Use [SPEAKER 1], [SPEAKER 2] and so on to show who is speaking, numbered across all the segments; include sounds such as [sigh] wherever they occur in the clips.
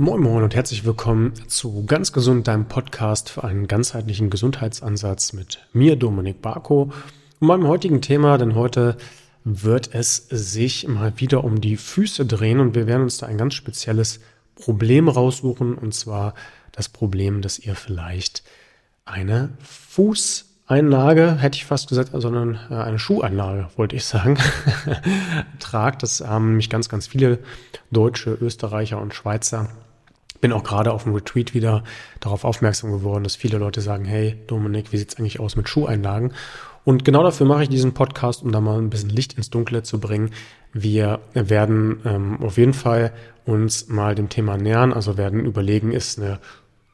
[SPEAKER 1] Moin Moin und herzlich willkommen zu Ganz Gesund, deinem Podcast für einen ganzheitlichen Gesundheitsansatz mit mir, Dominik Barko, und meinem heutigen Thema, denn heute wird es sich mal wieder um die Füße drehen und wir werden uns da ein ganz spezielles Problem raussuchen und zwar das Problem, dass ihr vielleicht eine Fußeinlage, hätte ich fast gesagt, sondern äh, eine Schuheinlage, wollte ich sagen, [laughs] tragt. Das haben mich ganz, ganz viele Deutsche, Österreicher und Schweizer bin auch gerade auf dem Retreat wieder darauf aufmerksam geworden, dass viele Leute sagen, hey Dominik, wie sieht's eigentlich aus mit Schuheinlagen? Und genau dafür mache ich diesen Podcast, um da mal ein bisschen Licht ins Dunkle zu bringen. Wir werden ähm, auf jeden Fall uns mal dem Thema nähern, also werden überlegen, ist eine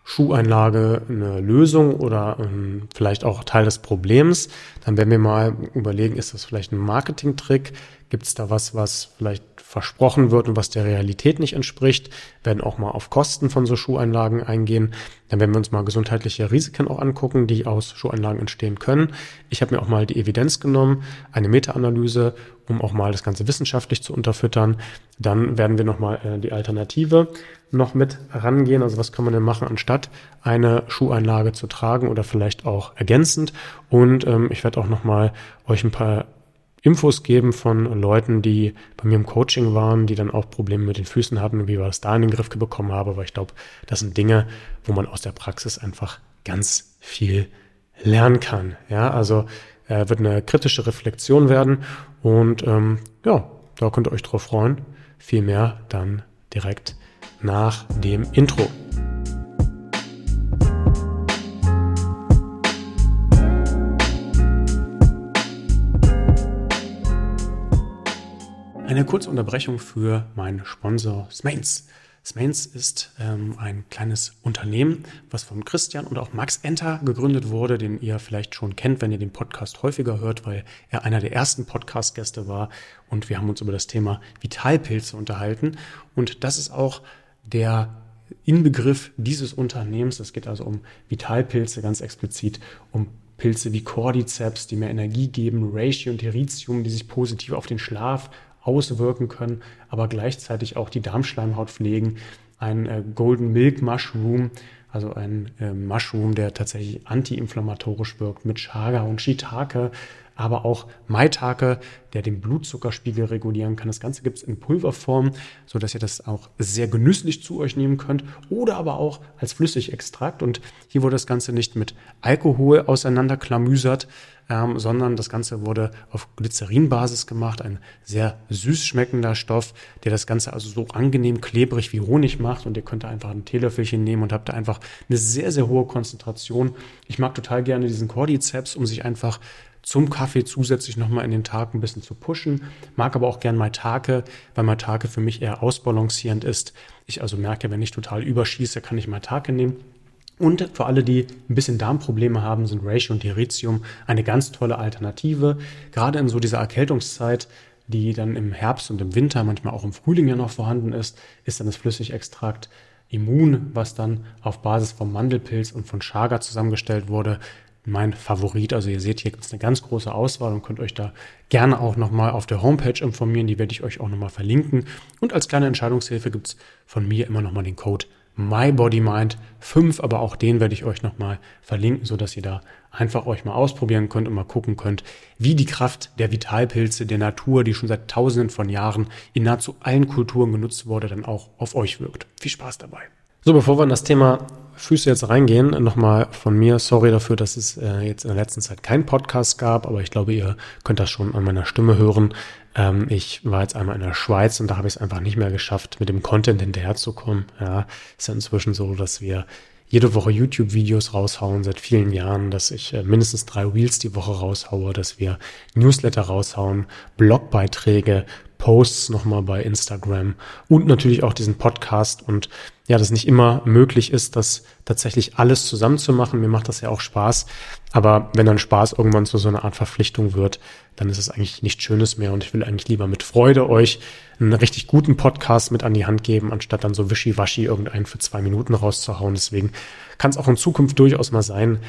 [SPEAKER 1] Schuheinlage eine Lösung oder ähm, vielleicht auch Teil des Problems. Dann werden wir mal überlegen, ist das vielleicht ein Marketingtrick? Gibt es da was, was vielleicht versprochen wird und was der Realität nicht entspricht? werden auch mal auf Kosten von so Schuheinlagen eingehen. Dann werden wir uns mal gesundheitliche Risiken auch angucken, die aus Schuheinlagen entstehen können. Ich habe mir auch mal die Evidenz genommen, eine Meta-Analyse, um auch mal das Ganze wissenschaftlich zu unterfüttern. Dann werden wir nochmal äh, die Alternative noch mit rangehen. Also was kann man denn machen, anstatt eine Schuheinlage zu tragen oder vielleicht auch ergänzend. Und ähm, ich werde auch nochmal euch ein paar Infos geben von Leuten, die bei mir im Coaching waren, die dann auch Probleme mit den Füßen hatten und wie wir das da in den Griff bekommen haben. Aber ich glaube, das sind Dinge, wo man aus der Praxis einfach ganz viel lernen kann. Ja, also äh, wird eine kritische Reflexion werden und ähm, ja, da könnt ihr euch drauf freuen. Viel mehr dann direkt nach dem Intro. Eine kurze Unterbrechung für meinen Sponsor Smains. Smains ist ähm, ein kleines Unternehmen, was von Christian und auch Max Enter gegründet wurde, den ihr vielleicht schon kennt, wenn ihr den Podcast häufiger hört, weil er einer der ersten Podcast-Gäste war und wir haben uns über das Thema Vitalpilze unterhalten. Und das ist auch der Inbegriff dieses Unternehmens. Es geht also um Vitalpilze ganz explizit, um Pilze wie Cordyceps, die mehr Energie geben, Ratio und Heritium, die sich positiv auf den Schlaf auswirken können, aber gleichzeitig auch die Darmschleimhaut pflegen. Ein äh, Golden Milk Mushroom, also ein äh, Mushroom, der tatsächlich antiinflammatorisch wirkt mit Chaga und Shiitake, aber auch Maitake, der den Blutzuckerspiegel regulieren kann. Das Ganze gibt es in Pulverform, so dass ihr das auch sehr genüsslich zu euch nehmen könnt oder aber auch als Flüssigextrakt. Und hier wurde das Ganze nicht mit Alkohol auseinanderklamüsert, ähm, sondern das Ganze wurde auf Glycerinbasis gemacht, ein sehr süß schmeckender Stoff, der das Ganze also so angenehm klebrig wie Honig macht und ihr könnt da einfach ein Teelöffelchen nehmen und habt da einfach eine sehr, sehr hohe Konzentration. Ich mag total gerne diesen Cordyceps, um sich einfach zum Kaffee zusätzlich nochmal in den Tag ein bisschen zu pushen. Mag aber auch gern Maitake, weil Maitake für mich eher ausbalancierend ist. Ich also merke, wenn ich total überschieße, kann ich Maitake nehmen. Und für alle, die ein bisschen Darmprobleme haben, sind Ratio und Heritium eine ganz tolle Alternative. Gerade in so dieser Erkältungszeit, die dann im Herbst und im Winter, manchmal auch im Frühling ja noch vorhanden ist, ist dann das Flüssigextrakt Immun, was dann auf Basis vom Mandelpilz und von Chaga zusammengestellt wurde, mein Favorit. Also ihr seht, hier gibt es eine ganz große Auswahl und könnt euch da gerne auch nochmal auf der Homepage informieren. Die werde ich euch auch nochmal verlinken. Und als kleine Entscheidungshilfe gibt es von mir immer nochmal den Code MyBodyMind 5, aber auch den werde ich euch nochmal verlinken, so dass ihr da einfach euch mal ausprobieren könnt und mal gucken könnt, wie die Kraft der Vitalpilze der Natur, die schon seit tausenden von Jahren in nahezu allen Kulturen genutzt wurde, dann auch auf euch wirkt. Viel Spaß dabei. So, bevor wir in das Thema Füße jetzt reingehen, nochmal von mir, sorry dafür, dass es äh, jetzt in der letzten Zeit keinen Podcast gab, aber ich glaube, ihr könnt das schon an meiner Stimme hören. Ähm, ich war jetzt einmal in der Schweiz und da habe ich es einfach nicht mehr geschafft, mit dem Content hinterherzukommen. Ja, ist ja inzwischen so, dass wir jede Woche YouTube-Videos raushauen seit vielen Jahren, dass ich äh, mindestens drei Reels die Woche raushaue, dass wir Newsletter raushauen, Blogbeiträge, Posts nochmal bei Instagram und natürlich auch diesen Podcast und ja, dass nicht immer möglich ist, das tatsächlich alles zusammen zu machen. Mir macht das ja auch Spaß. Aber wenn dann Spaß irgendwann zu so einer Art Verpflichtung wird, dann ist es eigentlich nichts Schönes mehr. Und ich will eigentlich lieber mit Freude euch einen richtig guten Podcast mit an die Hand geben, anstatt dann so wischiwaschi irgendeinen für zwei Minuten rauszuhauen. Deswegen kann es auch in Zukunft durchaus mal sein,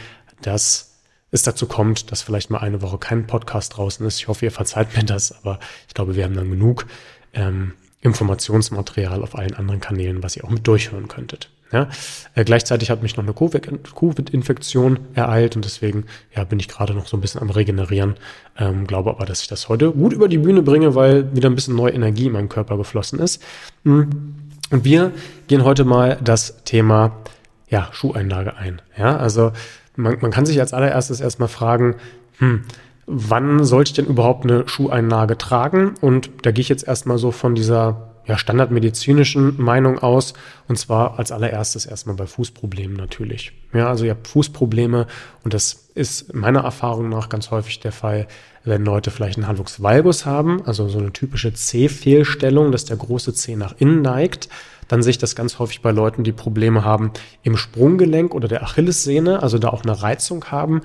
[SPEAKER 1] dass es dazu kommt, dass vielleicht mal eine Woche kein Podcast draußen ist. Ich hoffe, ihr verzeiht mir das, aber ich glaube, wir haben dann genug ähm, Informationsmaterial auf allen anderen Kanälen, was ihr auch mit durchhören könntet. Ja, äh, gleichzeitig hat mich noch eine Covid-Infektion ereilt und deswegen ja, bin ich gerade noch so ein bisschen am Regenerieren. Ähm, glaube aber, dass ich das heute gut über die Bühne bringe, weil wieder ein bisschen neue Energie in meinen Körper geflossen ist. Hm. Und wir gehen heute mal das Thema ja, Schuheinlage ein. Ja, also man, man kann sich als allererstes erstmal fragen, hm, wann sollte ich denn überhaupt eine Schuheinlage tragen? Und da gehe ich jetzt erstmal so von dieser ja, standardmedizinischen Meinung aus. Und zwar als allererstes erstmal bei Fußproblemen natürlich. Ja, also ihr habt Fußprobleme und das ist meiner Erfahrung nach ganz häufig der Fall, wenn Leute vielleicht einen Hallux valgus haben, also so eine typische C-Fehlstellung, dass der große C nach innen neigt. Dann sehe ich das ganz häufig bei Leuten, die Probleme haben im Sprunggelenk oder der Achillessehne, also da auch eine Reizung haben.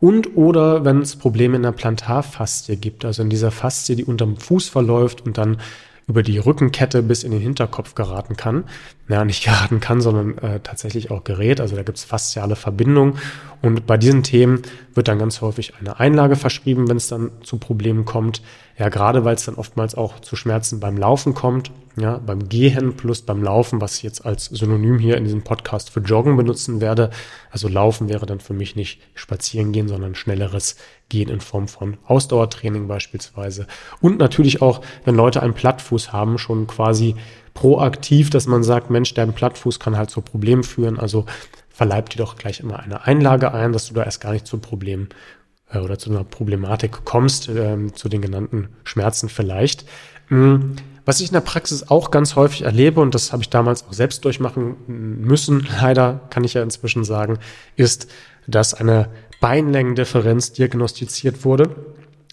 [SPEAKER 1] Und oder wenn es Probleme in der Plantarfaszie gibt, also in dieser Faszie, die unterm Fuß verläuft und dann über die Rückenkette bis in den Hinterkopf geraten kann. Ja, nicht [laughs] geraten kann, sondern äh, tatsächlich auch gerät. Also da gibt es fasziale Verbindungen. Und bei diesen Themen wird dann ganz häufig eine Einlage verschrieben, wenn es dann zu Problemen kommt. Ja, gerade weil es dann oftmals auch zu Schmerzen beim Laufen kommt, ja, beim Gehen plus beim Laufen, was ich jetzt als Synonym hier in diesem Podcast für Joggen benutzen werde. Also Laufen wäre dann für mich nicht spazieren gehen, sondern schnelleres Gehen in Form von Ausdauertraining beispielsweise. Und natürlich auch, wenn Leute einen Plattfuß haben, schon quasi proaktiv, dass man sagt, Mensch, dein Plattfuß kann halt zu Problemen führen. Also verleibt dir doch gleich immer eine Einlage ein, dass du da erst gar nicht zu Problemen äh, oder zu einer Problematik kommst, äh, zu den genannten Schmerzen vielleicht. Mhm. Was ich in der Praxis auch ganz häufig erlebe, und das habe ich damals auch selbst durchmachen müssen, leider kann ich ja inzwischen sagen, ist, dass eine Beinlängendifferenz diagnostiziert wurde.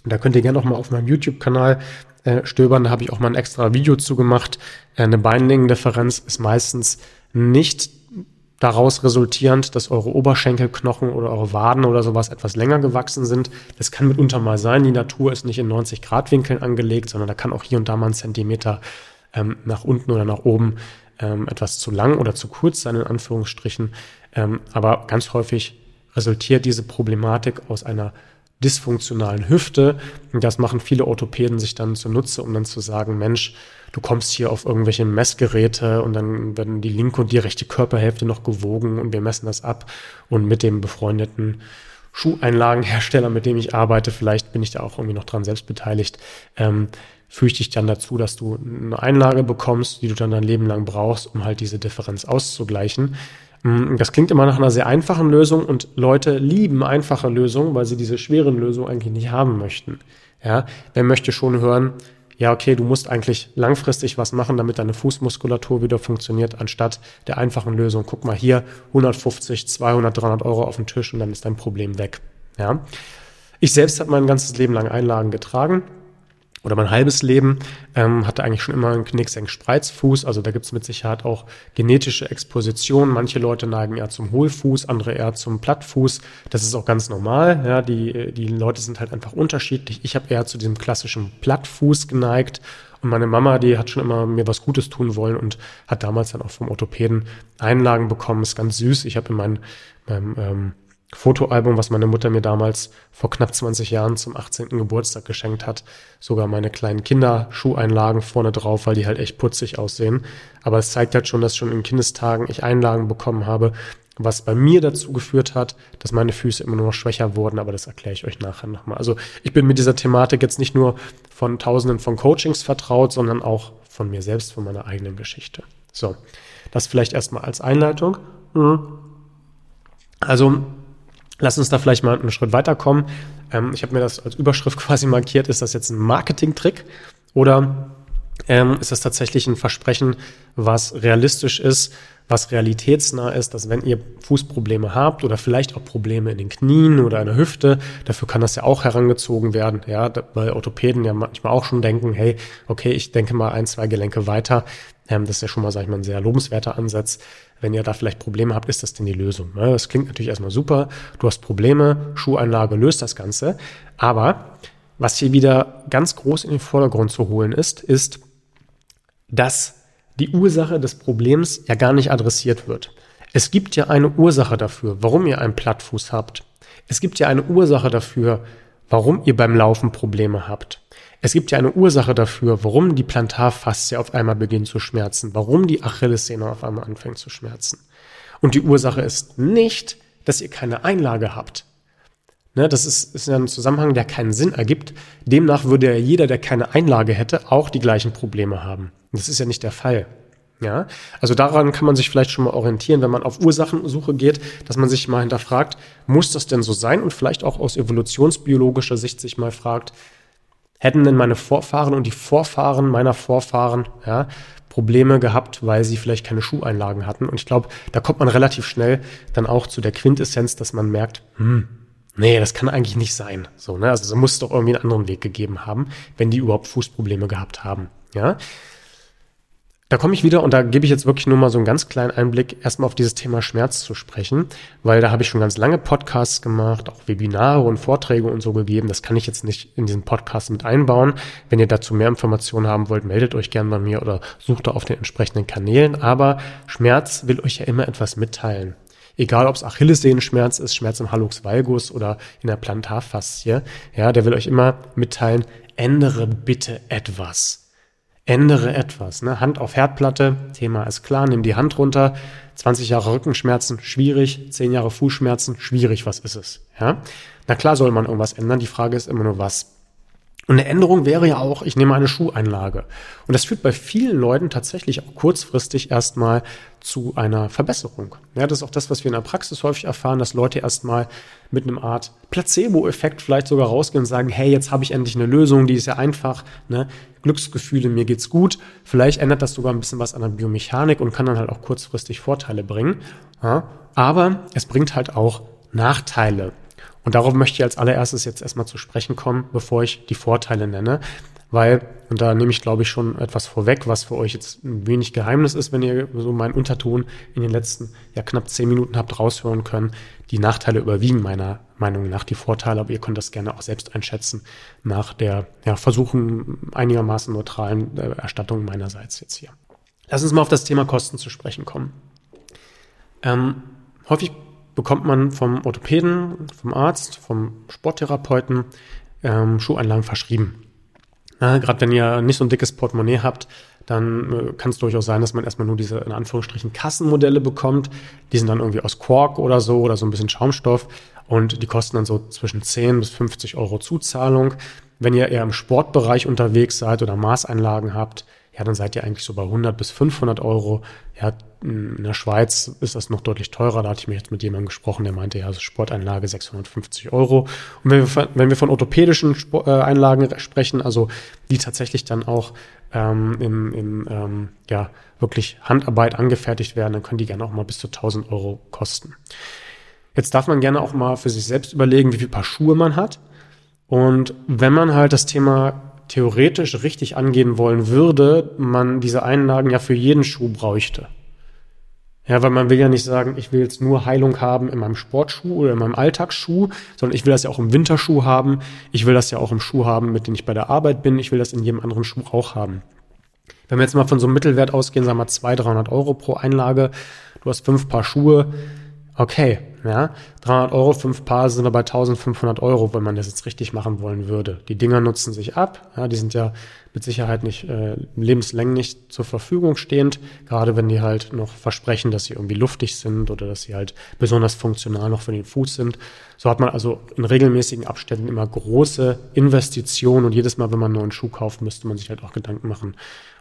[SPEAKER 1] Da könnt ihr gerne noch mal auf meinem YouTube-Kanal äh, stöbern, da habe ich auch mal ein extra Video zu gemacht. Äh, eine Beinlängendifferenz ist meistens nicht daraus resultierend, dass eure Oberschenkelknochen oder eure Waden oder sowas etwas länger gewachsen sind. Das kann mitunter mal sein. Die Natur ist nicht in 90 Grad Winkeln angelegt, sondern da kann auch hier und da mal ein Zentimeter ähm, nach unten oder nach oben ähm, etwas zu lang oder zu kurz sein, in Anführungsstrichen. Ähm, aber ganz häufig resultiert diese Problematik aus einer dysfunktionalen Hüfte. Und das machen viele Orthopäden sich dann zunutze, um dann zu sagen, Mensch, du kommst hier auf irgendwelche Messgeräte und dann werden die linke und die rechte Körperhälfte noch gewogen und wir messen das ab. Und mit dem befreundeten Schuheinlagenhersteller, mit dem ich arbeite, vielleicht bin ich da auch irgendwie noch dran selbst beteiligt, ähm, führe ich dich dann dazu, dass du eine Einlage bekommst, die du dann dein Leben lang brauchst, um halt diese Differenz auszugleichen. Mm, das klingt immer nach einer sehr einfachen Lösung und Leute lieben einfache Lösungen, weil sie diese schweren Lösungen eigentlich nicht haben möchten. Ja, wer möchte schon hören, ja, okay, du musst eigentlich langfristig was machen, damit deine Fußmuskulatur wieder funktioniert, anstatt der einfachen Lösung. Guck mal hier, 150, 200, 300 Euro auf den Tisch und dann ist dein Problem weg. Ja. Ich selbst habe mein ganzes Leben lang Einlagen getragen oder mein halbes Leben, ähm, hatte eigentlich schon immer einen Knicksenk-Spreizfuß. Also da gibt es mit Sicherheit auch genetische Expositionen. Manche Leute neigen eher zum Hohlfuß, andere eher zum Plattfuß. Das ist auch ganz normal. Ja, die, die Leute sind halt einfach unterschiedlich. Ich habe eher zu diesem klassischen Plattfuß geneigt. Und meine Mama, die hat schon immer mir was Gutes tun wollen und hat damals dann auch vom Orthopäden Einlagen bekommen. Ist ganz süß. Ich habe in meinem, meinem ähm, Fotoalbum, was meine Mutter mir damals vor knapp 20 Jahren zum 18. Geburtstag geschenkt hat. Sogar meine kleinen Kinderschuheinlagen vorne drauf, weil die halt echt putzig aussehen. Aber es zeigt halt schon, dass schon in Kindestagen ich Einlagen bekommen habe, was bei mir dazu geführt hat, dass meine Füße immer nur noch schwächer wurden, aber das erkläre ich euch nachher nochmal. Also ich bin mit dieser Thematik jetzt nicht nur von tausenden von Coachings vertraut, sondern auch von mir selbst, von meiner eigenen Geschichte. So, das vielleicht erstmal als Einleitung. Mhm. Also Lass uns da vielleicht mal einen Schritt weiterkommen. Ähm, ich habe mir das als Überschrift [laughs] quasi markiert. Ist das jetzt ein Marketing-Trick oder ähm, ist das tatsächlich ein Versprechen, was realistisch ist, was realitätsnah ist, dass wenn ihr Fußprobleme habt oder vielleicht auch Probleme in den Knien oder in der Hüfte, dafür kann das ja auch herangezogen werden, ja, weil Orthopäden ja manchmal auch schon denken, hey, okay, ich denke mal ein, zwei Gelenke weiter. Ähm, das ist ja schon mal, sag ich mal, ein sehr lobenswerter Ansatz. Wenn ihr da vielleicht Probleme habt, ist das denn die Lösung? Ne? Das klingt natürlich erstmal super. Du hast Probleme, Schuheinlage löst das Ganze. Aber was hier wieder ganz groß in den Vordergrund zu holen ist, ist, dass die Ursache des Problems ja gar nicht adressiert wird. Es gibt ja eine Ursache dafür, warum ihr einen Plattfuß habt. Es gibt ja eine Ursache dafür, warum ihr beim Laufen Probleme habt. Es gibt ja eine Ursache dafür, warum die Plantarfaszie auf einmal beginnt zu schmerzen, warum die Achillessehne auf einmal anfängt zu schmerzen. Und die Ursache ist nicht, dass ihr keine Einlage habt. Ne, das ist, ist ja ein Zusammenhang, der keinen Sinn ergibt. Demnach würde ja jeder, der keine Einlage hätte, auch die gleichen Probleme haben. Das ist ja nicht der Fall. Ja, also daran kann man sich vielleicht schon mal orientieren, wenn man auf Ursachensuche geht, dass man sich mal hinterfragt, muss das denn so sein? Und vielleicht auch aus evolutionsbiologischer Sicht sich mal fragt, hätten denn meine Vorfahren und die Vorfahren meiner Vorfahren, ja, Probleme gehabt, weil sie vielleicht keine Schuheinlagen hatten. Und ich glaube, da kommt man relativ schnell dann auch zu der Quintessenz, dass man merkt, hm, nee, das kann eigentlich nicht sein. So, ne? Also es muss doch irgendwie einen anderen Weg gegeben haben, wenn die überhaupt Fußprobleme gehabt haben. Ja. Da komme ich wieder und da gebe ich jetzt wirklich nur mal so einen ganz kleinen Einblick, erstmal auf dieses Thema Schmerz zu sprechen, weil da habe ich schon ganz lange Podcasts gemacht, auch Webinare und Vorträge und so gegeben. Das kann ich jetzt nicht in diesen Podcast mit einbauen. Wenn ihr dazu mehr Informationen haben wollt, meldet euch gerne bei mir oder sucht da auf den entsprechenden Kanälen. Aber Schmerz will euch ja immer etwas mitteilen. Egal, ob es Achillessehenschmerz ist, Schmerz im Hallux valgus oder in der Plantarfaszie, ja, der will euch immer mitteilen, ändere bitte etwas ändere etwas. Ne? Hand auf Herdplatte, Thema ist klar, nimm die Hand runter. 20 Jahre Rückenschmerzen, schwierig. 10 Jahre Fußschmerzen, schwierig. Was ist es? Ja? Na klar soll man irgendwas ändern. Die Frage ist immer nur was. Und eine Änderung wäre ja auch, ich nehme eine Schuheinlage. Und das führt bei vielen Leuten tatsächlich auch kurzfristig erstmal zu einer Verbesserung. Ja, das ist auch das, was wir in der Praxis häufig erfahren, dass Leute erstmal mit einem Art Placebo-Effekt vielleicht sogar rausgehen und sagen, hey, jetzt habe ich endlich eine Lösung, die ist ja einfach, ne? Glücksgefühle, mir geht's gut. Vielleicht ändert das sogar ein bisschen was an der Biomechanik und kann dann halt auch kurzfristig Vorteile bringen. Ja? Aber es bringt halt auch Nachteile. Und darauf möchte ich als allererstes jetzt erstmal zu sprechen kommen, bevor ich die Vorteile nenne. Weil, und da nehme ich glaube ich schon etwas vorweg, was für euch jetzt ein wenig Geheimnis ist, wenn ihr so meinen Unterton in den letzten ja knapp zehn Minuten habt raushören können. Die Nachteile überwiegen meiner Meinung nach die Vorteile, aber ihr könnt das gerne auch selbst einschätzen nach der ja, Versuchen einigermaßen neutralen äh, Erstattung meinerseits jetzt hier. Lass uns mal auf das Thema Kosten zu sprechen kommen. Ähm, häufig bekommt man vom Orthopäden, vom Arzt, vom Sporttherapeuten ähm, Schuheinlagen verschrieben. Gerade wenn ihr nicht so ein dickes Portemonnaie habt, dann äh, kann es durchaus sein, dass man erstmal nur diese in Anführungsstrichen Kassenmodelle bekommt. Die sind dann irgendwie aus Kork oder so oder so ein bisschen Schaumstoff und die kosten dann so zwischen 10 bis 50 Euro Zuzahlung. Wenn ihr eher im Sportbereich unterwegs seid oder Maßeinlagen habt, ja, dann seid ihr eigentlich so bei 100 bis 500 Euro. Ja, in der Schweiz ist das noch deutlich teurer. Da hatte ich mir jetzt mit jemandem gesprochen, der meinte, ja, also Sporteinlage 650 Euro. Und wenn wir, von, wenn wir von orthopädischen Sport, äh, Einlagen sprechen, also die tatsächlich dann auch ähm, im, im ähm, ja, wirklich Handarbeit angefertigt werden, dann können die gerne auch mal bis zu 1000 Euro kosten. Jetzt darf man gerne auch mal für sich selbst überlegen, wie viel Paar Schuhe man hat. Und wenn man halt das Thema theoretisch richtig angehen wollen würde, man diese Einlagen ja für jeden Schuh bräuchte. Ja, weil man will ja nicht sagen, ich will jetzt nur Heilung haben in meinem Sportschuh oder in meinem Alltagsschuh, sondern ich will das ja auch im Winterschuh haben. Ich will das ja auch im Schuh haben, mit dem ich bei der Arbeit bin. Ich will das in jedem anderen Schuh auch haben. Wenn wir jetzt mal von so einem Mittelwert ausgehen, sagen wir 200, 300 Euro pro Einlage, du hast fünf Paar Schuhe, okay, ja, 300 Euro, fünf Paar sind dabei 1500 Euro, wenn man das jetzt richtig machen wollen würde. Die Dinger nutzen sich ab, ja, die sind ja mit Sicherheit nicht äh, lebenslänglich zur Verfügung stehend, gerade wenn die halt noch versprechen, dass sie irgendwie luftig sind oder dass sie halt besonders funktional noch für den Fuß sind. So hat man also in regelmäßigen Abständen immer große Investitionen und jedes Mal, wenn man einen neuen Schuh kauft, müsste man sich halt auch Gedanken machen,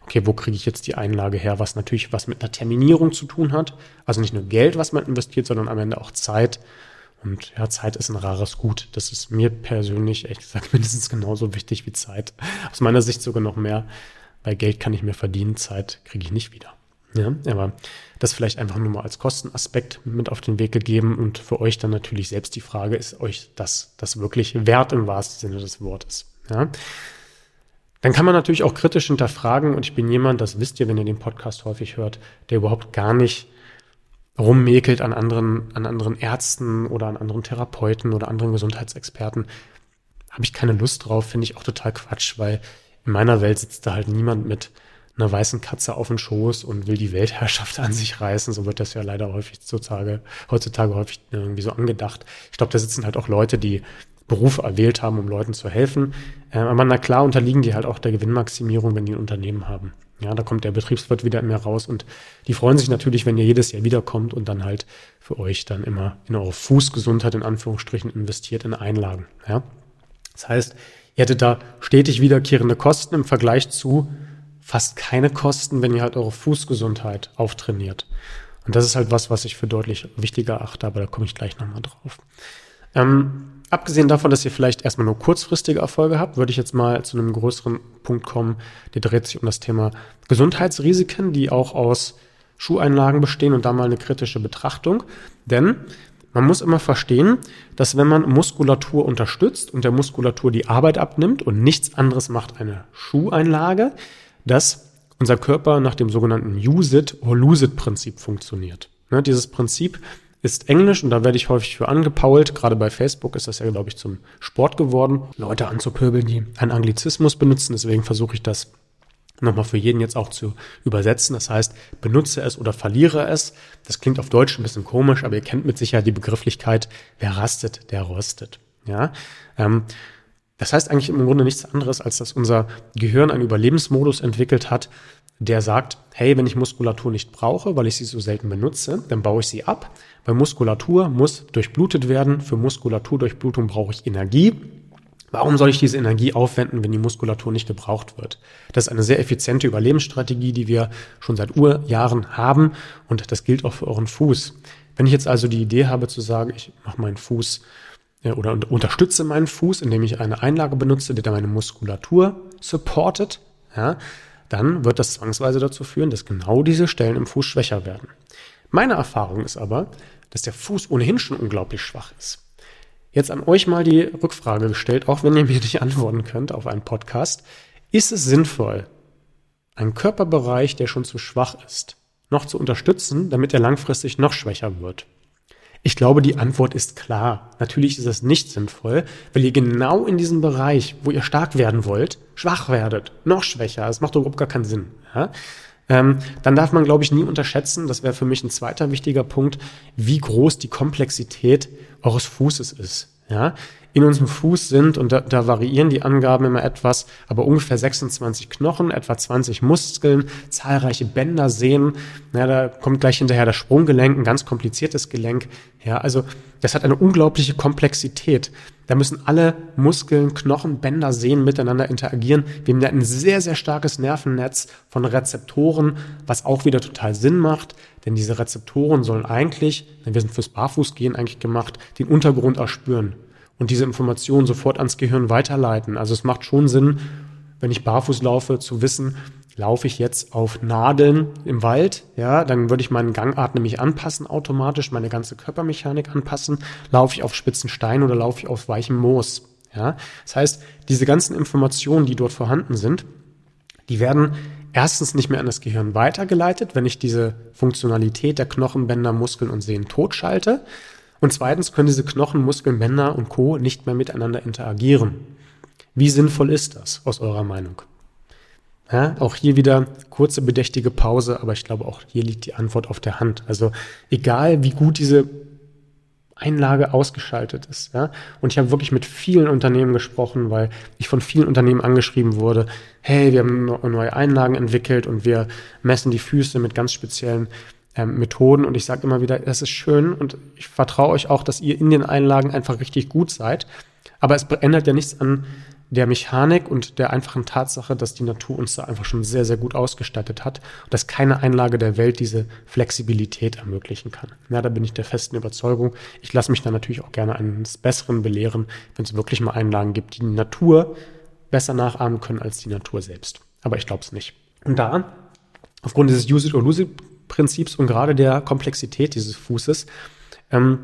[SPEAKER 1] okay, wo kriege ich jetzt die Einlage her, was natürlich was mit einer Terminierung zu tun hat. Also nicht nur Geld, was man investiert, sondern am Ende auch Zeit. Und ja, Zeit ist ein rares Gut. Das ist mir persönlich, ehrlich gesagt, [laughs] mindestens genauso wichtig wie Zeit. Aus meiner Sicht sogar noch mehr, weil Geld kann ich mir verdienen, Zeit kriege ich nicht wieder. Ja, aber das vielleicht einfach nur mal als Kostenaspekt mit auf den Weg gegeben und für euch dann natürlich selbst die Frage, ist euch das, das wirklich wert im wahrsten Sinne des Wortes? Ja, dann kann man natürlich auch kritisch hinterfragen, und ich bin jemand, das wisst ihr, wenn ihr den Podcast häufig hört, der überhaupt gar nicht rummäkelt an anderen, an anderen Ärzten oder an anderen Therapeuten oder anderen Gesundheitsexperten. Habe ich keine Lust drauf, finde ich auch total Quatsch, weil in meiner Welt sitzt da halt niemand mit einer weißen Katze auf dem Schoß und will die Weltherrschaft [laughs] an sich reißen. So wird das ja leider häufig heutzutage, heutzutage häufig irgendwie so angedacht. Ich glaube, da sitzen halt auch Leute, die Beruf erwählt haben, um Leuten zu helfen. Äh, aber na klar unterliegen die halt auch der Gewinnmaximierung, wenn die ein Unternehmen haben. Ja, da kommt der Betriebswirt wieder mehr raus und die freuen sich natürlich, wenn ihr jedes Jahr wiederkommt und dann halt für euch dann immer in eure Fußgesundheit in Anführungsstrichen investiert in Einlagen. Ja. Das heißt, ihr hättet da stetig wiederkehrende Kosten im Vergleich zu fast keine Kosten, wenn ihr halt eure Fußgesundheit auftrainiert. Und das ist halt was, was ich für deutlich wichtiger achte, aber da komme ich gleich nochmal drauf. Ähm, abgesehen davon, dass ihr vielleicht erstmal nur kurzfristige Erfolge habt, würde ich jetzt mal zu einem größeren Punkt kommen, der dreht sich um das Thema Gesundheitsrisiken, die auch aus Schuheinlagen bestehen und da mal eine kritische Betrachtung. Denn man muss immer verstehen, dass wenn man Muskulatur unterstützt und der Muskulatur die Arbeit abnimmt und nichts anderes macht eine Schuheinlage, dass unser Körper nach dem sogenannten Use it or lose it Prinzip funktioniert. Ne, dieses Prinzip ist Englisch und da werde ich häufig für angepault. Gerade bei Facebook ist das ja, glaube ich, zum Sport geworden, Leute anzupöbeln, die einen Anglizismus benutzen. Deswegen versuche ich das nochmal für jeden jetzt auch zu übersetzen. Das heißt, benutze es oder verliere es. Das klingt auf Deutsch ein bisschen komisch, aber ihr kennt mit Sicherheit die Begrifflichkeit, wer rastet, der rostet. Ja, ähm, das heißt eigentlich im Grunde nichts anderes, als dass unser Gehirn einen Überlebensmodus entwickelt hat, der sagt, hey, wenn ich Muskulatur nicht brauche, weil ich sie so selten benutze, dann baue ich sie ab. Weil Muskulatur muss durchblutet werden. Für Muskulaturdurchblutung brauche ich Energie. Warum soll ich diese Energie aufwenden, wenn die Muskulatur nicht gebraucht wird? Das ist eine sehr effiziente Überlebensstrategie, die wir schon seit Urjahren haben und das gilt auch für euren Fuß. Wenn ich jetzt also die Idee habe zu sagen, ich mache meinen Fuß oder unterstütze meinen Fuß, indem ich eine Einlage benutze, die meine Muskulatur supportet, ja, dann wird das zwangsweise dazu führen, dass genau diese Stellen im Fuß schwächer werden. Meine Erfahrung ist aber, dass der Fuß ohnehin schon unglaublich schwach ist. Jetzt an euch mal die Rückfrage gestellt, auch wenn ihr mir nicht [laughs] antworten könnt auf einen Podcast. Ist es sinnvoll, einen Körperbereich, der schon zu schwach ist, noch zu unterstützen, damit er langfristig noch schwächer wird? Ich glaube, die Antwort ist klar. Natürlich ist es nicht sinnvoll, weil ihr genau in diesem Bereich, wo ihr stark werden wollt, schwach werdet, noch schwächer. Das macht überhaupt gar keinen Sinn. Ja? Ähm, dann darf man, glaube ich, nie unterschätzen, das wäre für mich ein zweiter wichtiger Punkt, wie groß die Komplexität eures Fußes ist. Ja? In unserem Fuß sind, und da, da variieren die Angaben immer etwas, aber ungefähr 26 Knochen, etwa 20 Muskeln, zahlreiche Bänder, Sehnen. Ja, da kommt gleich hinterher das Sprunggelenk, ein ganz kompliziertes Gelenk. Ja, also das hat eine unglaubliche Komplexität. Da müssen alle Muskeln, Knochen, Bänder, Sehnen miteinander interagieren. Wir haben da ein sehr, sehr starkes Nervennetz von Rezeptoren, was auch wieder total Sinn macht, denn diese Rezeptoren sollen eigentlich, wir sind fürs Barfußgehen eigentlich gemacht, den Untergrund erspüren und diese Informationen sofort ans Gehirn weiterleiten. Also es macht schon Sinn, wenn ich barfuß laufe, zu wissen, laufe ich jetzt auf Nadeln im Wald, ja, dann würde ich meinen Gangart nämlich anpassen automatisch, meine ganze Körpermechanik anpassen. Laufe ich auf spitzen Stein oder laufe ich auf weichem Moos, ja. Das heißt, diese ganzen Informationen, die dort vorhanden sind, die werden erstens nicht mehr an das Gehirn weitergeleitet, wenn ich diese Funktionalität der Knochenbänder, Muskeln und Sehnen totschalte, und zweitens können diese Knochen, Muskeln, Bänder und Co. nicht mehr miteinander interagieren. Wie sinnvoll ist das aus eurer Meinung? Ja, auch hier wieder kurze bedächtige Pause, aber ich glaube auch hier liegt die Antwort auf der Hand. Also egal wie gut diese Einlage ausgeschaltet ist. Ja? Und ich habe wirklich mit vielen Unternehmen gesprochen, weil ich von vielen Unternehmen angeschrieben wurde, hey, wir haben neue Einlagen entwickelt und wir messen die Füße mit ganz speziellen ähm, Methoden. Und ich sage immer wieder, das ist schön und ich vertraue euch auch, dass ihr in den Einlagen einfach richtig gut seid. Aber es ändert ja nichts an der Mechanik und der einfachen Tatsache, dass die Natur uns da einfach schon sehr, sehr gut ausgestattet hat und dass keine Einlage der Welt diese Flexibilität ermöglichen kann. Ja, da bin ich der festen Überzeugung. Ich lasse mich da natürlich auch gerne eines Besseren belehren, wenn es wirklich mal Einlagen gibt, die die Natur besser nachahmen können als die Natur selbst. Aber ich glaube es nicht. Und da, aufgrund dieses Use it or lose it Prinzips und gerade der Komplexität dieses Fußes, ähm,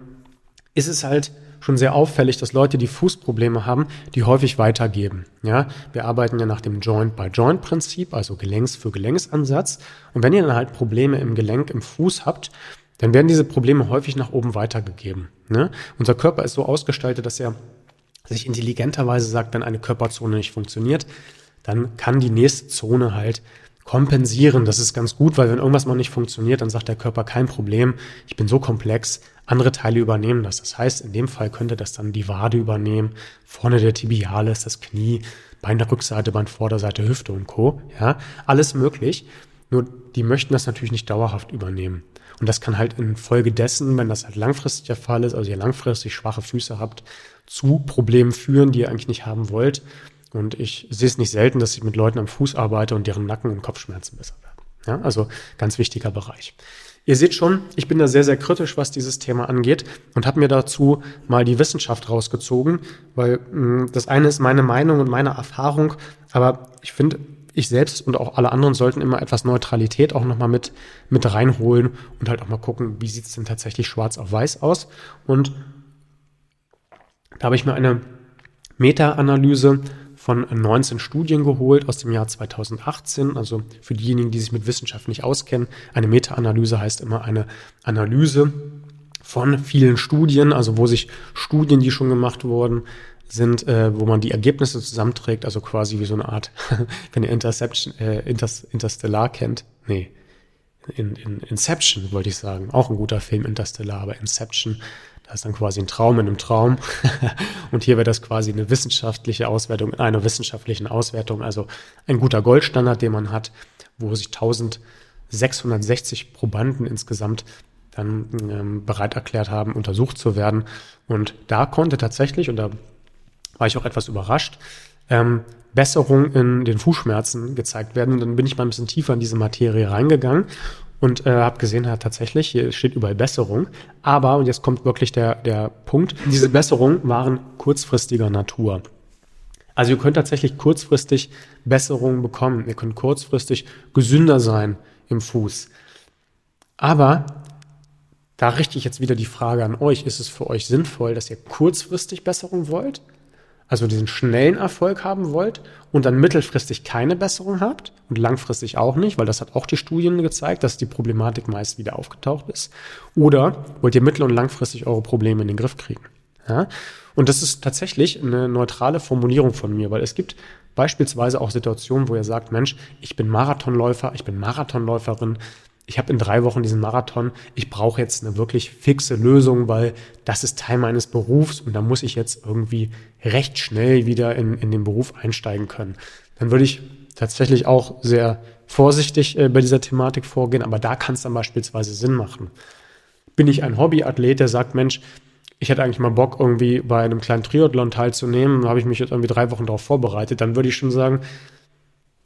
[SPEAKER 1] ist es halt schon sehr auffällig, dass Leute, die Fußprobleme haben, die häufig weitergeben. Ja, wir arbeiten ja nach dem Joint-by-Joint-Prinzip, also Gelenks für Gelenksansatz. Und wenn ihr dann halt Probleme im Gelenk, im Fuß habt, dann werden diese Probleme häufig nach oben weitergegeben. Ne? Unser Körper ist so ausgestaltet, dass er sich intelligenterweise sagt, wenn eine Körperzone nicht funktioniert, dann kann die nächste Zone halt kompensieren. Das ist ganz gut, weil wenn irgendwas mal nicht funktioniert, dann sagt der Körper kein Problem. Ich bin so komplex. Andere Teile übernehmen das. Das heißt, in dem Fall könnte das dann die Wade übernehmen, vorne der Tibialis, das Knie, Bein der Rückseite, Bein Vorderseite, Hüfte und Co. Ja, alles möglich. Nur die möchten das natürlich nicht dauerhaft übernehmen. Und das kann halt infolgedessen, wenn das halt langfristig der Fall ist, also ihr langfristig schwache Füße habt, zu Problemen führen, die ihr eigentlich nicht haben wollt. Und ich sehe es nicht selten, dass ich mit Leuten am Fuß arbeite und deren Nacken- und Kopfschmerzen besser werden. Ja, also ganz wichtiger Bereich. Ihr seht schon, ich bin da sehr, sehr kritisch, was dieses Thema angeht und habe mir dazu mal die Wissenschaft rausgezogen, weil mh, hm, das eine ist meine Meinung und meine Erfahrung, aber ich finde, ich selbst und auch alle anderen sollten immer etwas Neutralität auch nochmal mit, mit reinholen und halt auch mal gucken, wie sieht es denn tatsächlich schwarz auf weiß aus. Und da habe ich mir eine Meta-Analyse von 19 Studien geholt aus dem Jahr 2018. Also für diejenigen, die sich mit Wissenschaft nicht auskennen, eine Meta-Analyse heißt immer eine Analyse von vielen Studien, also wo sich Studien, die schon gemacht wurden, sind, äh, wo man die Ergebnisse zusammenträgt, also quasi wie so eine Art, [laughs] wenn ihr Interception, äh, Inters, Interstellar kennt, nee, in, in Inception wollte ich sagen, auch ein guter Film Interstellar, aber Inception das ist dann quasi ein Traum in einem Traum. [laughs] und hier wäre das quasi eine wissenschaftliche Auswertung in einer wissenschaftlichen Auswertung. Also ein guter Goldstandard, den man hat, wo sich 1660 Probanden insgesamt dann ähm, bereit erklärt haben, untersucht zu werden. Und da konnte tatsächlich, und da war ich auch etwas überrascht, ähm, Besserung in den Fußschmerzen gezeigt werden. Und dann bin ich mal ein bisschen tiefer in diese Materie reingegangen und äh, habe gesehen, ja, tatsächlich, hier steht überall Besserung. Aber, und jetzt kommt wirklich der, der Punkt, diese Besserungen waren kurzfristiger Natur. Also ihr könnt tatsächlich kurzfristig Besserungen bekommen. Ihr könnt kurzfristig gesünder sein im Fuß. Aber da richte ich jetzt wieder die Frage an euch, ist es für euch sinnvoll, dass ihr kurzfristig Besserung wollt? Also diesen schnellen Erfolg haben wollt und dann mittelfristig keine Besserung habt und langfristig auch nicht, weil das hat auch die Studien gezeigt, dass die Problematik meist wieder aufgetaucht ist. Oder wollt ihr mittel- und langfristig eure Probleme in den Griff kriegen? Ja? Und das ist tatsächlich eine neutrale Formulierung von mir, weil es gibt beispielsweise auch Situationen, wo ihr sagt, Mensch, ich bin Marathonläufer, ich bin Marathonläuferin, ich habe in drei Wochen diesen Marathon, ich brauche jetzt eine wirklich fixe Lösung, weil das ist Teil meines Berufs und da muss ich jetzt irgendwie recht schnell wieder in, in den Beruf einsteigen können. Dann würde ich tatsächlich auch sehr vorsichtig äh, bei dieser Thematik vorgehen, aber da kann es dann beispielsweise Sinn machen. Bin ich ein Hobbyathlet, der sagt, Mensch, ich hätte eigentlich mal Bock, irgendwie bei einem kleinen Triathlon teilzunehmen, habe ich mich jetzt irgendwie drei Wochen darauf vorbereitet, dann würde ich schon sagen,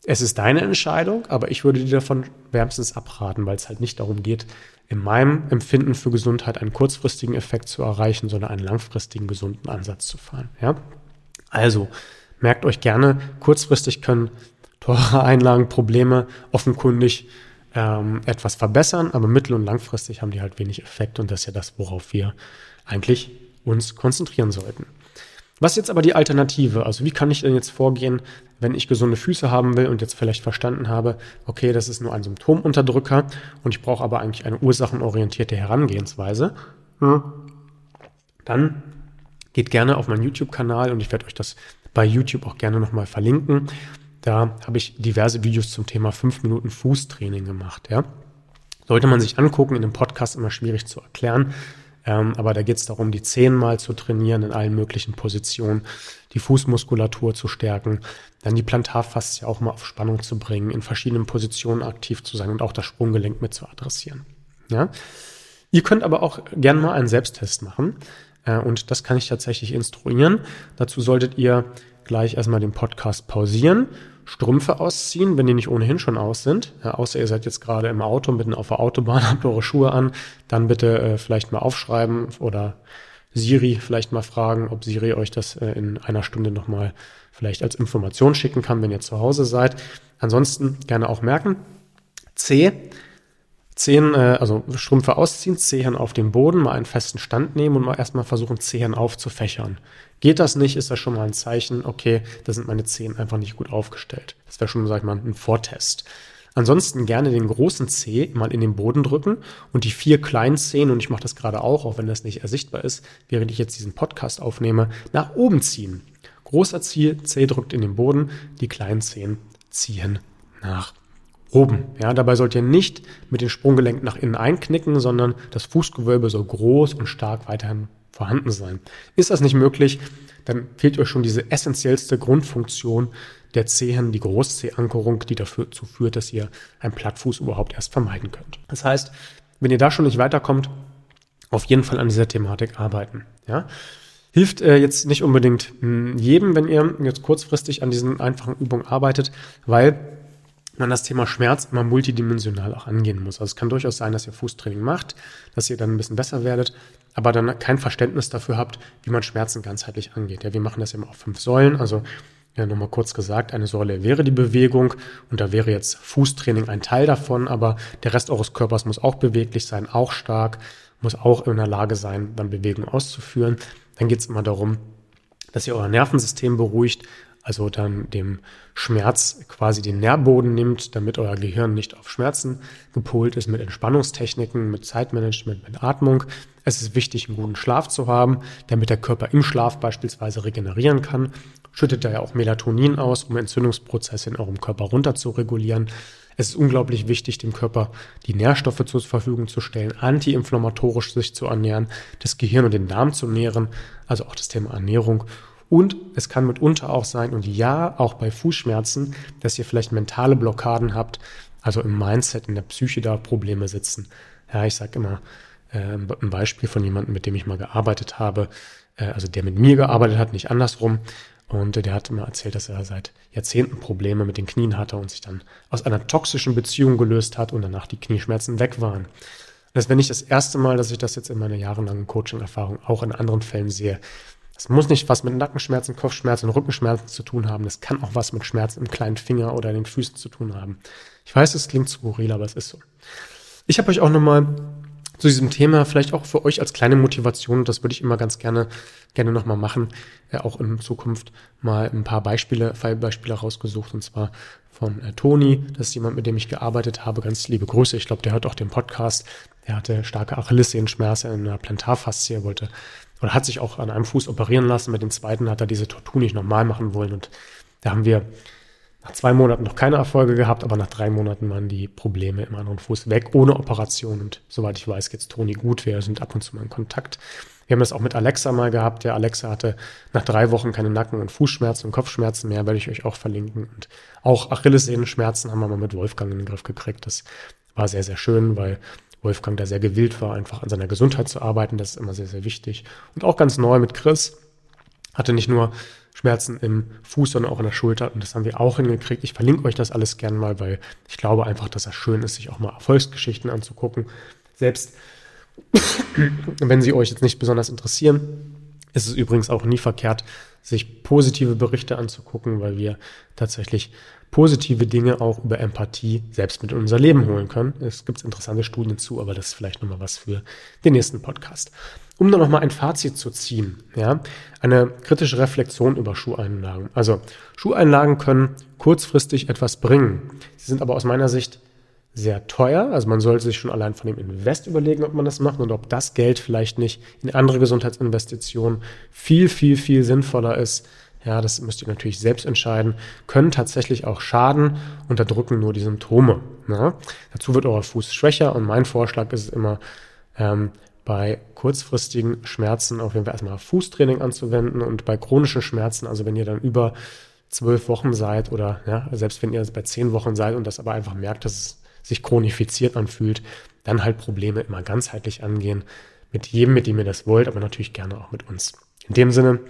[SPEAKER 1] es ist deine Entscheidung, aber ich würde dir davon wärmstens abraten, weil es halt nicht darum geht, in meinem Empfinden für Gesundheit einen kurzfristigen Effekt zu erreichen, sondern einen langfristigen gesunden Ansatz zu fahren. Ja? Also merkt euch gerne, kurzfristig können teure Einlagen, Probleme offenkundig ähm, etwas verbessern, aber mittel- und langfristig haben die halt wenig Effekt und das ist ja das, worauf wir eigentlich uns konzentrieren sollten. Was ist jetzt aber die Alternative? Also wie kann ich denn jetzt vorgehen, wenn ich gesunde Füße haben will und jetzt vielleicht verstanden habe, okay, das ist nur ein Symptomunterdrücker und ich brauche aber eigentlich eine ursachenorientierte Herangehensweise, hm. dann geht gerne auf meinen YouTube-Kanal und ich werde euch das bei YouTube auch gerne nochmal verlinken. Da habe ich diverse Videos zum Thema 5 Minuten Fußtraining gemacht. Ja. Sollte man sich angucken, in dem Podcast immer schwierig zu erklären. Ähm, aber da geht es darum, die Zehen mal zu trainieren in allen möglichen Positionen, die Fußmuskulatur zu stärken, dann die Plantarfaszie auch mal auf Spannung zu bringen, in verschiedenen Positionen aktiv zu sein und auch das Sprunggelenk mit zu adressieren. Ja? Ihr könnt aber auch gerne mal einen Selbsttest machen äh, und das kann ich tatsächlich instruieren. Dazu solltet ihr gleich erstmal den Podcast pausieren Strümpfe ausziehen, wenn die nicht ohnehin schon aus sind. Ja, außer ihr seid jetzt gerade im Auto, mitten auf der Autobahn, [laughs] habt eure Schuhe an, dann bitte äh, vielleicht mal aufschreiben oder Siri vielleicht mal fragen, ob Siri euch das äh, in einer Stunde nochmal vielleicht als Information schicken kann, wenn ihr zu Hause seid. Ansonsten gerne auch merken. C. Zehen, äh, also Strümpfe ausziehen, Zehen auf den Boden, mal einen festen Stand nehmen und mal erstmal versuchen, Zehen aufzufächern. Geht das nicht, ist das schon mal ein Zeichen, okay, da sind meine Zehen einfach nicht gut aufgestellt. Das wäre schon, sag ich mal, ein Vortest. Ansonsten gerne den großen Zeh mal in den Boden drücken und die vier kleinen Zehen, und ich mache das gerade auch, auch wenn das nicht ersichtbar ist, während ich jetzt diesen Podcast aufnehme, nach oben ziehen. Großer Zeh, Zeh drückt in den Boden, die kleinen Zehen ziehen nach oben. Ja, dabei sollt ihr nicht mit den Sprunggelenken nach innen einknicken, sondern das Fußgewölbe soll groß und stark weiterhin vorhanden sein. Ist das nicht möglich, dann fehlt euch schon diese essentiellste Grundfunktion der Zehen, die Großzehankerung, die dazu führt, dass ihr einen Plattfuß überhaupt erst vermeiden könnt. Das heißt, wenn ihr da schon nicht weiterkommt, auf jeden Fall an dieser Thematik arbeiten. Ja? Hilft äh, jetzt nicht unbedingt mh, hm, jedem, wenn ihr jetzt kurzfristig an diesen einfachen Übungen arbeitet, weil man das Thema Schmerz immer multidimensional auch angehen muss. Also es kann durchaus sein, dass ihr Fußtraining macht, dass ihr dann ein bisschen besser werdet, aber dann kein Verständnis dafür habt, wie man Schmerzen ganzheitlich angeht. Ja, wir machen das immer auf fünf Säulen. Also ja, nochmal kurz gesagt, eine Säule wäre die Bewegung und da wäre jetzt Fußtraining ein Teil davon, aber der Rest eures Körpers muss auch beweglich sein, auch stark, muss auch in der Lage sein, dann Bewegung auszuführen. Dann geht es immer darum, dass ihr euer Nervensystem beruhigt, also dann dem Schmerz quasi den Nährboden nimmt, damit euer Gehirn nicht auf Schmerzen gepolt ist mit Entspannungstechniken, mit Zeitmanagement, mit Atmung. Es ist wichtig, einen guten Schlaf zu haben, damit der Körper im Schlaf beispielsweise regenerieren kann. Schüttet er ja auch Melatonin aus, um Entzündungsprozesse in eurem Körper runter zu regulieren. Es ist unglaublich wichtig, dem Körper die Nährstoffe zur Verfügung zu stellen, antiinflammatorisch sich zu ernähren, das Gehirn und den Darm zu nähren, also auch das Thema Ernährung und es kann mitunter auch sein, und ja, auch bei Fußschmerzen, dass ihr vielleicht mentale Blockaden habt, also im Mindset, in der Psyche da Probleme sitzen. Ja, ich sage immer äh, ein Beispiel von jemandem, mit dem ich mal gearbeitet habe, äh, also der mit mir gearbeitet hat, nicht andersrum. Und der hat immer erzählt, dass er seit Jahrzehnten Probleme mit den Knien hatte und sich dann aus einer toxischen Beziehung gelöst hat und danach die Knieschmerzen weg waren. Das wäre nicht das erste Mal, dass ich das jetzt in meiner jahrelangen Coaching-Erfahrung auch in anderen Fällen sehe. Das muss nicht was mit Nackenschmerzen, Kopfschmerzen, Rückenschmerzen zu tun haben. Das kann auch was mit Schmerzen im kleinen Finger oder in den Füßen zu tun haben. Ich weiß, es klingt skurril, aber es ist so. Ich habe euch auch nochmal zu diesem Thema vielleicht auch für euch als kleine Motivation, das würde ich immer ganz gerne, gerne nochmal machen, äh, auch in Zukunft mal ein paar Beispiele, Fallbeispiele rausgesucht und zwar von äh, Toni, das ist jemand, mit dem ich gearbeitet habe, ganz liebe Grüße, ich glaube, der hört auch den Podcast, der hatte starke Achillessehenschmerzen in der Plantarfaszie, wollte oder hat sich auch an einem Fuß operieren lassen. Mit dem zweiten hat er diese Tortur nicht normal machen wollen. Und da haben wir nach zwei Monaten noch keine Erfolge gehabt, aber nach drei Monaten waren die Probleme im anderen Fuß weg, ohne Operation. Und soweit ich weiß, geht's Toni gut. Wir sind ab und zu mal in Kontakt. Wir haben das auch mit Alexa mal gehabt. Der Alexa hatte nach drei Wochen keine Nacken- und Fußschmerzen und Kopfschmerzen mehr, werde ich euch auch verlinken. Und auch Achillessehnenschmerzen haben wir mal mit Wolfgang in den Griff gekriegt. Das war sehr, sehr schön, weil Wolfgang da sehr gewillt war, einfach an seiner Gesundheit zu arbeiten. Das ist immer sehr, sehr wichtig. Und auch ganz neu mit Chris. Hatte nicht nur Schmerzen im Fuß, sondern auch in der Schulter. Und das haben wir auch hingekriegt. Ich verlinke euch das alles gern mal, weil ich glaube einfach, dass das schön ist, sich auch mal Erfolgsgeschichten anzugucken. Selbst [coughs] wenn sie euch jetzt nicht besonders interessieren, ist es übrigens auch nie verkehrt, sich positive Berichte anzugucken, weil wir tatsächlich positive Dinge auch über Empathie selbst mit in unser Leben holen können. Es gibt interessante Studien zu, aber das ist vielleicht nochmal was für den nächsten Podcast. Um dann nochmal ein Fazit zu ziehen, ja, eine kritische Reflexion über Schuheinlagen. Also Schuheinlagen können kurzfristig etwas bringen. Sie sind aber aus meiner Sicht sehr teuer. Also man sollte sich schon allein von dem Invest überlegen, ob man das macht und ob das Geld vielleicht nicht in andere Gesundheitsinvestitionen viel, viel, viel sinnvoller ist, ja, das müsst ihr natürlich selbst entscheiden, können tatsächlich auch schaden, unterdrücken nur die Symptome. Ne? Dazu wird euer Fuß schwächer und mein Vorschlag ist immer, ähm, bei kurzfristigen Schmerzen auf jeden Fall erstmal Fußtraining anzuwenden und bei chronischen Schmerzen, also wenn ihr dann über zwölf Wochen seid oder ja, selbst wenn ihr bei zehn Wochen seid und das aber einfach merkt, dass es sich chronifiziert anfühlt, dann halt Probleme immer ganzheitlich angehen. Mit jedem, mit dem ihr das wollt, aber natürlich gerne auch mit uns. In dem Sinne,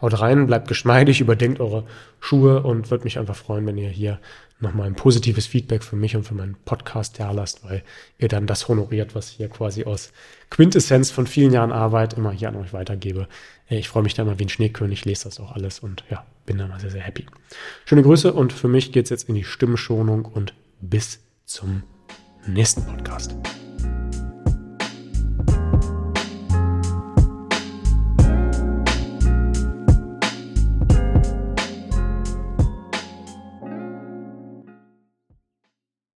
[SPEAKER 1] Haut rein, bleibt geschmeidig, [laughs] überdenkt eure Schuhe und würde mich einfach freuen, wenn ihr hier nochmal ein positives Feedback für mich und für meinen Podcast da lasst, weil ihr dann das honoriert, was hier quasi aus Quintessenz von vielen Jahren Arbeit immer hier an euch weitergebe. Ich freue mich da mal wie ein Schneekönig, lese das auch alles und ja, bin da mal sehr, sehr happy. Schöne Grüße und für mich geht's jetzt in die Stimmschonung und bis zum nächsten Podcast.